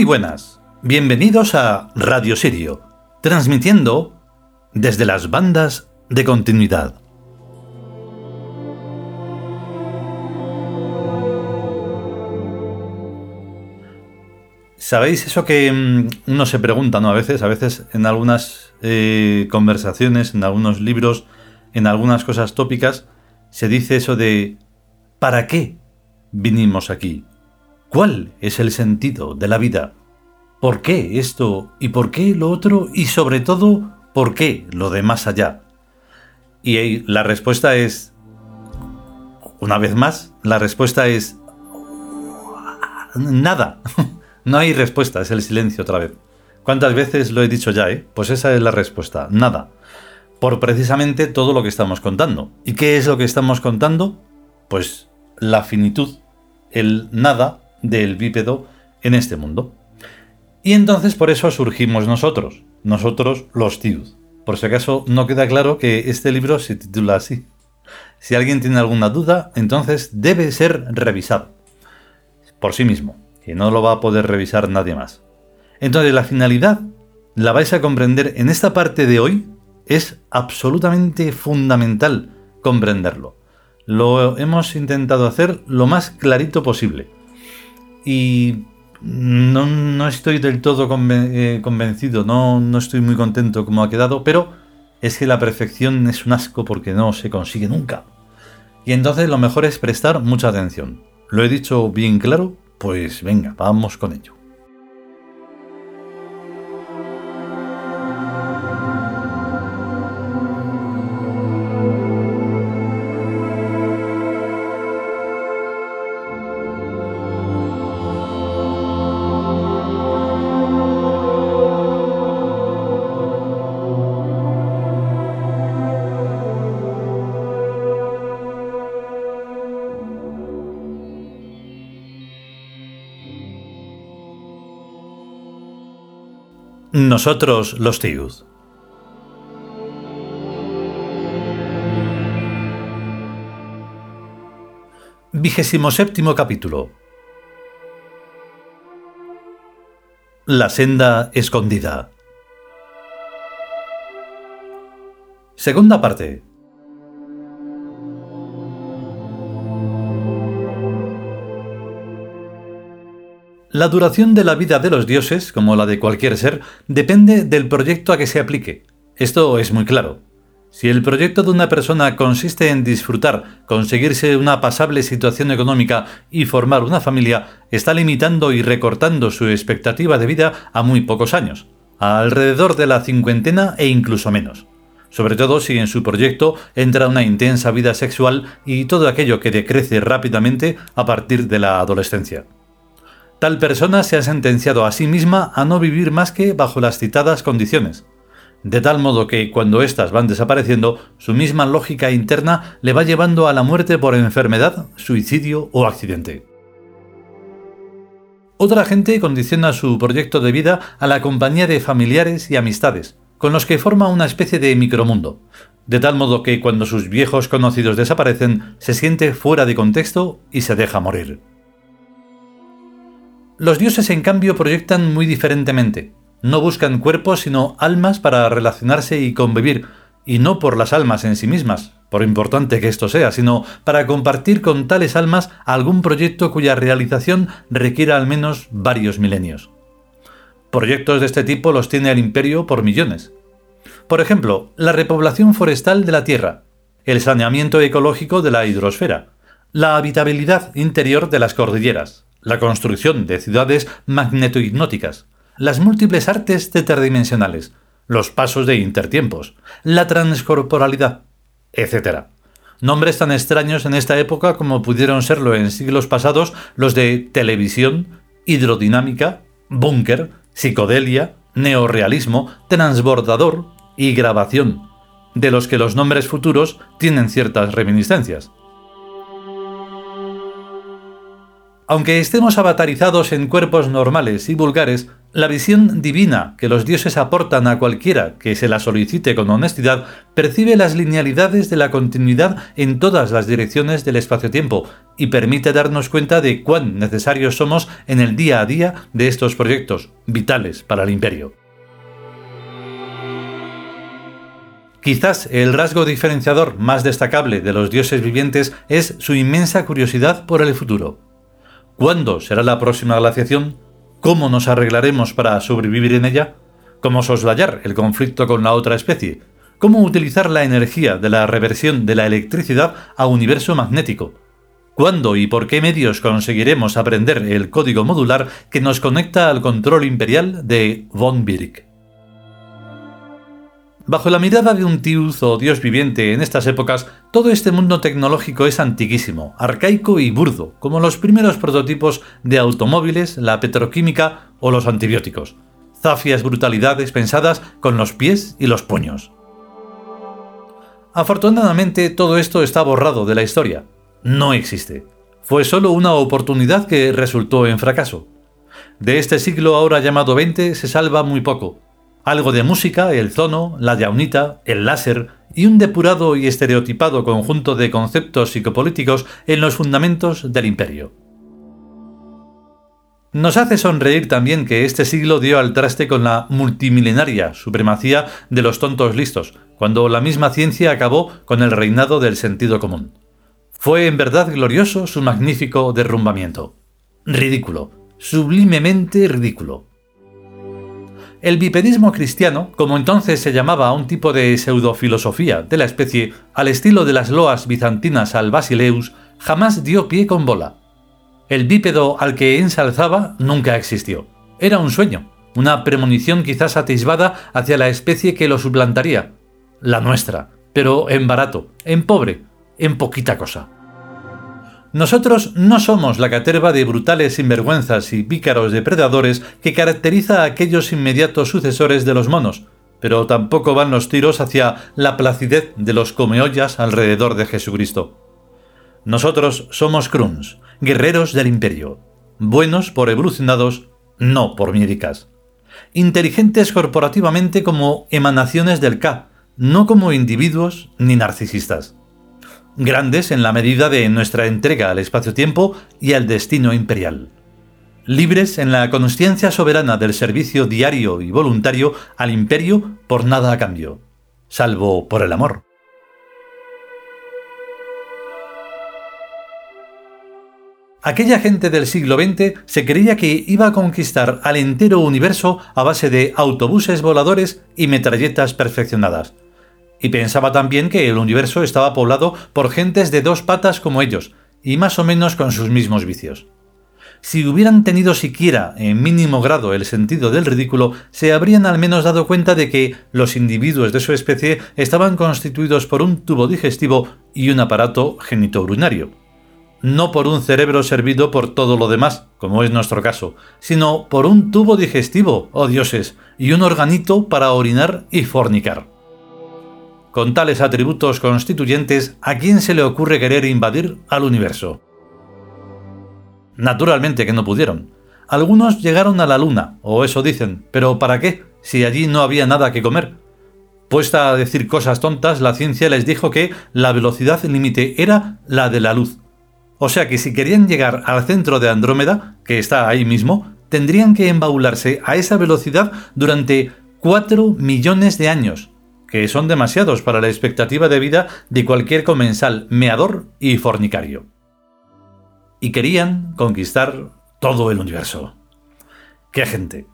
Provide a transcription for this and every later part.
Muy buenas, bienvenidos a Radio Sirio, transmitiendo desde las bandas de continuidad. ¿Sabéis eso que mm, uno se pregunta, ¿no? A veces, a veces en algunas eh, conversaciones, en algunos libros, en algunas cosas tópicas, se dice eso de ¿para qué vinimos aquí? ¿Cuál es el sentido de la vida? ¿Por qué esto y por qué lo otro? Y sobre todo, ¿por qué lo de más allá? Y la respuesta es, una vez más, la respuesta es nada. No hay respuesta, es el silencio otra vez. ¿Cuántas veces lo he dicho ya, eh? Pues esa es la respuesta, nada. Por precisamente todo lo que estamos contando. ¿Y qué es lo que estamos contando? Pues la finitud, el nada del bípedo en este mundo. Y entonces por eso surgimos nosotros, nosotros los Tiud. Por si acaso no queda claro que este libro se titula así. Si alguien tiene alguna duda, entonces debe ser revisado por sí mismo que no lo va a poder revisar nadie más. Entonces la finalidad la vais a comprender en esta parte de hoy. Es absolutamente fundamental comprenderlo. Lo hemos intentado hacer lo más clarito posible. Y no, estoy del todo eh, convencido, no, no estoy muy contento como ha quedado, pero es que la perfección es un asco porque no se consigue nunca. Y entonces lo mejor es prestar mucha atención. ¿Lo he dicho bien claro? Pues venga, vamos con ello. Nosotros los Tiud. Vigésimo séptimo capítulo. La senda escondida. Segunda parte. La duración de la vida de los dioses, como la de cualquier ser, depende del proyecto a que se aplique. Esto es muy claro. Si el proyecto de una persona consiste en disfrutar, conseguirse una pasable situación económica y formar una familia, está limitando y recortando su expectativa de vida a muy pocos años, alrededor de la cincuentena e incluso menos. Sobre todo si en su proyecto entra una intensa vida sexual y todo aquello que decrece rápidamente a partir de la adolescencia. Tal persona se ha sentenciado a sí misma a no vivir más que bajo las citadas condiciones, de tal modo que cuando éstas van desapareciendo, su misma lógica interna le va llevando a la muerte por enfermedad, suicidio o accidente. Otra gente condiciona su proyecto de vida a la compañía de familiares y amistades, con los que forma una especie de micromundo, de tal modo que cuando sus viejos conocidos desaparecen, se siente fuera de contexto y se deja morir. Los dioses, en cambio, proyectan muy diferentemente. No buscan cuerpos, sino almas para relacionarse y convivir, y no por las almas en sí mismas, por importante que esto sea, sino para compartir con tales almas algún proyecto cuya realización requiera al menos varios milenios. Proyectos de este tipo los tiene el imperio por millones. Por ejemplo, la repoblación forestal de la Tierra, el saneamiento ecológico de la hidrosfera, la habitabilidad interior de las cordilleras, la construcción de ciudades magnetohipnóticas, las múltiples artes tetradimensionales, los pasos de intertiempos, la transcorporalidad, etc. Nombres tan extraños en esta época como pudieron serlo en siglos pasados los de televisión, hidrodinámica, búnker, psicodelia, neorealismo, transbordador y grabación, de los que los nombres futuros tienen ciertas reminiscencias. Aunque estemos avatarizados en cuerpos normales y vulgares, La visión divina que los dioses aportan a cualquiera que se la solicite con honestidad percibe las linealidades de la continuidad en todas las direcciones del espacio-tiempo y permite darnos cuenta de cuán necesarios somos en el día a día de estos proyectos vitales para el imperio. Quizás el rasgo diferenciador más destacable de los dioses vivientes es su inmensa curiosidad por el futuro. ¿Cuándo será la próxima glaciación? ¿Cómo nos arreglaremos para sobrevivir en ella? ¿Cómo soslayar el conflicto con la otra especie? ¿Cómo utilizar la energía de la reversión de la electricidad a universo magnético? ¿Cuándo y por qué medios conseguiremos aprender el código modular que nos conecta al control imperial de von Birk? Bajo la mirada de un Tiuz o dios viviente en estas épocas, todo este mundo tecnológico es antiquísimo, arcaico y burdo, como los primeros prototipos de automóviles, la petroquímica o los antibióticos. Zafias brutalidades pensadas con los pies y los puños. Afortunadamente todo esto está borrado de la historia. No existe. Fue solo una oportunidad que resultó en fracaso. De este siglo ahora llamado XX se salva muy poco, algo de música, el zono, la yaunita, el láser y un depurado y estereotipado conjunto de conceptos psicopolíticos en los fundamentos del imperio. Nos hace sonreír también que este siglo dio al traste con la multimilenaria supremacía de los tontos listos, cuando la misma ciencia acabó con el reinado del sentido común. Fue en verdad glorioso su magnífico derrumbamiento. Ridículo, sublimemente ridículo. El bipedismo cristiano, como entonces se llamaba a un tipo de pseudofilosofía de la especie al estilo de las loas bizantinas al Basileus, jamás dio pie con bola. El bípedo al que ensalzaba nunca existió. Era un sueño, una premonición quizás atisbada hacia la especie que lo suplantaría, la nuestra, pero en barato, en pobre, en poquita cosa. Nosotros no somos la caterva de brutales sinvergüenzas y pícaros depredadores que caracteriza a aquellos inmediatos sucesores de los monos, pero tampoco van los tiros hacia la placidez de los comeollas alrededor de Jesucristo. Nosotros somos Kruns, guerreros del imperio, buenos por evolucionados, no por miedicas. Inteligentes corporativamente como emanaciones del K, no como individuos ni narcisistas grandes en la medida de nuestra entrega al espacio-tiempo y al destino imperial. Libres en la consciencia soberana del servicio diario y voluntario al imperio por nada a cambio, salvo por el amor. Aquella gente del siglo XX se creía que iba a conquistar al entero universo a base de autobuses voladores y metralletas perfeccionadas, y pensaba también que el universo estaba poblado por gentes de dos patas como ellos, y más o menos con sus mismos vicios. Si hubieran tenido siquiera en mínimo grado el sentido del ridículo, se habrían al menos dado cuenta de que los individuos de su especie estaban constituidos por un tubo digestivo y un aparato genitourinario. No por un cerebro servido por todo lo demás, como es nuestro caso, sino por un tubo digestivo, oh dioses, y un organito para orinar y fornicar. Con tales atributos constituyentes, ¿a quién se le ocurre querer invadir al universo? Naturalmente que no pudieron. Algunos llegaron a la Luna, o eso dicen, pero ¿para qué? Si allí no había nada que comer. Puesta a decir cosas tontas, la ciencia les dijo que la velocidad límite era la de la luz. O sea que si querían llegar al centro de Andrómeda, que está ahí mismo, tendrían que embaularse a esa velocidad durante 4 millones de años, que son demasiados para la expectativa de vida de cualquier comensal meador y fornicario. Y querían conquistar todo el universo. ¡Qué gente!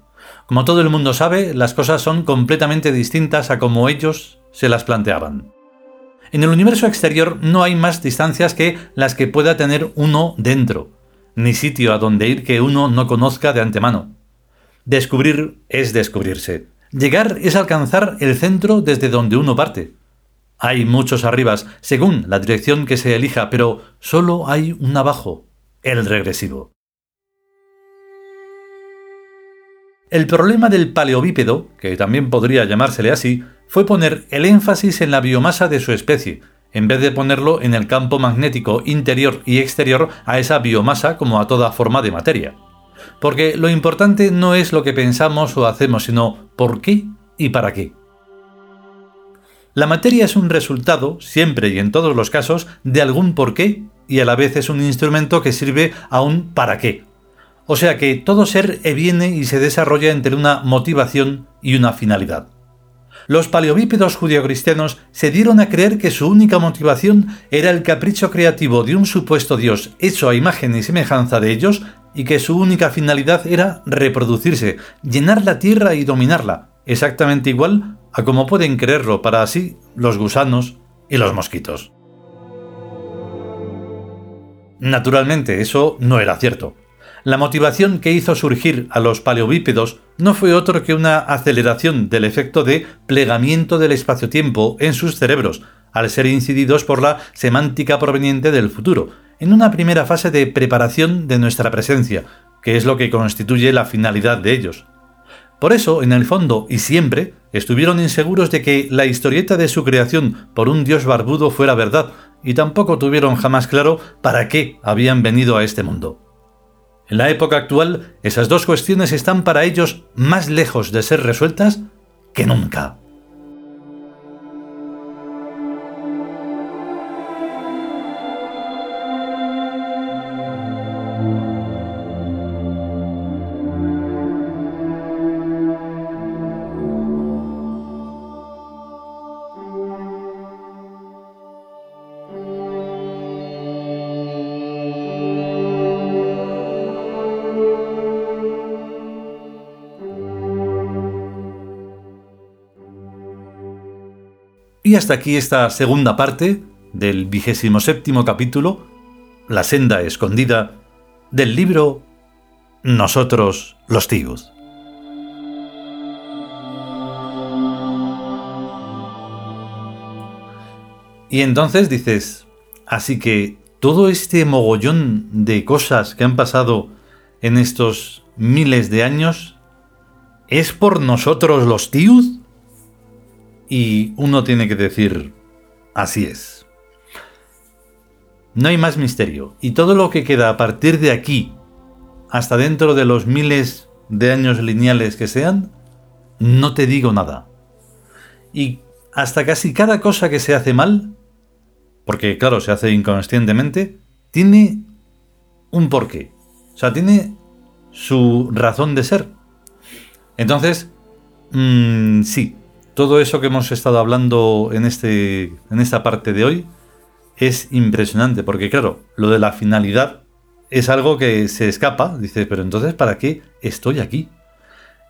Como todo el mundo sabe, las cosas son completamente distintas a como ellos se las planteaban. En el universo exterior no hay más distancias que las que pueda tener uno dentro, ni sitio a donde ir que uno no conozca de antemano. Descubrir es descubrirse, Llegar es alcanzar el centro desde donde uno parte. Hay muchos arribas, según la dirección que se elija, pero solo hay un abajo, el regresivo. El problema del paleobípedo, que también podría llamársele así, fue poner el énfasis en la biomasa de su especie, en vez de ponerlo en el campo magnético interior y exterior a esa biomasa como a toda forma de materia. Porque lo importante no es lo que pensamos o hacemos, sino por qué y para qué. La materia es un resultado, siempre y en todos los casos, de algún por qué y a la vez es un instrumento que sirve a un para qué. O sea que todo ser viene y se desarrolla entre una motivación y una finalidad. Los paleobípedos judio-cristianos se dieron a creer que su única motivación era el capricho creativo de un supuesto Dios hecho a imagen y semejanza de ellos y que su única finalidad era reproducirse, llenar la tierra y dominarla, exactamente igual a como pueden creerlo para así los gusanos y los mosquitos. Naturalmente, eso no era cierto. La motivación que hizo surgir a los paleobípedos no fue otro que una aceleración del efecto de plegamiento del espacio-tiempo en sus cerebros, al ser incididos por la semántica proveniente del futuro, en una primera fase de preparación de nuestra presencia, que es lo que constituye la finalidad de ellos. Por eso, en el fondo y siempre, estuvieron inseguros de que la historieta de su creación por un dios barbudo fuera verdad, y tampoco tuvieron jamás claro para qué habían venido a este mundo. En la época actual, esas dos cuestiones están para ellos más lejos de ser resueltas que nunca. Y hasta aquí esta segunda parte del vigésimo séptimo capítulo, La senda escondida, del libro Nosotros los tíos. Y entonces dices, así que todo este mogollón de cosas que han pasado en estos miles de años es por nosotros los tíos? Y uno tiene que decir, así es. No hay más misterio. Y todo lo que queda a partir de aquí, hasta dentro de los miles de años lineales que sean, no te digo nada. Y hasta casi cada cosa que se hace mal, porque claro, se hace inconscientemente, tiene un porqué. O sea, tiene su razón de ser. Entonces, mmm, sí, todo eso que hemos estado hablando en, este, en esta parte de hoy es impresionante, porque claro, lo de la finalidad es algo que se escapa, dice, pero entonces, ¿para qué estoy aquí?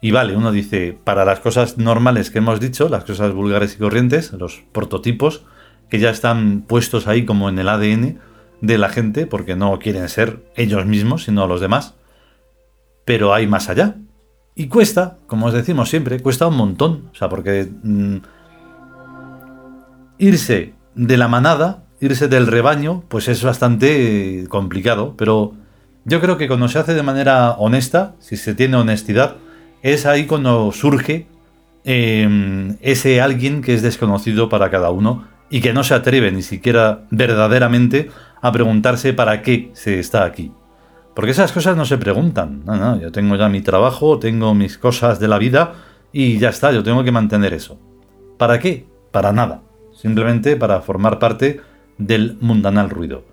Y vale, uno dice, para las cosas normales que hemos dicho, las cosas vulgares y corrientes, los prototipos, que ya están puestos ahí como en el ADN de la gente, porque no quieren ser ellos mismos, sino los demás. Pero hay más allá. Y cuesta, como os decimos siempre, cuesta un montón. O sea, porque mm, irse de la manada, irse del rebaño, pues es bastante complicado. Pero yo creo que cuando se hace de manera honesta, si se tiene honestidad, es ahí cuando surge em, ese alguien que es desconocido para cada uno y que no se atreve ni siquiera verdaderamente a preguntarse para qué se está aquí. Porque esas cosas no se preguntan. No, no, yo tengo ya mi trabajo, tengo mis cosas de la vida y ya está, yo tengo que mantener eso. ¿Para qué? Para nada. Simplemente para formar parte del mundanal ruido.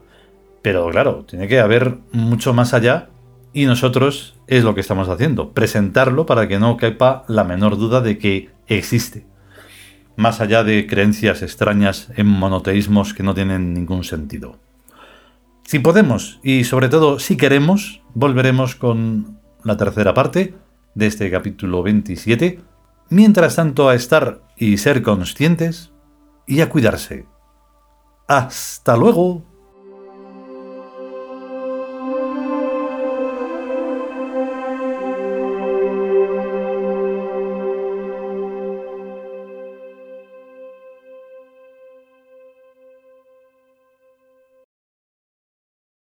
Pero claro, tiene que haber mucho más allá y nosotros es lo que estamos haciendo, presentarlo para que no quepa la menor duda de que existe. Más allá de creencias extrañas en monoteísmos que no tienen ningún sentido. Si podemos y sobre todo si queremos, volveremos con la tercera parte de este capítulo 27. Mientras tanto, a estar y ser conscientes y a cuidarse. Hasta luego.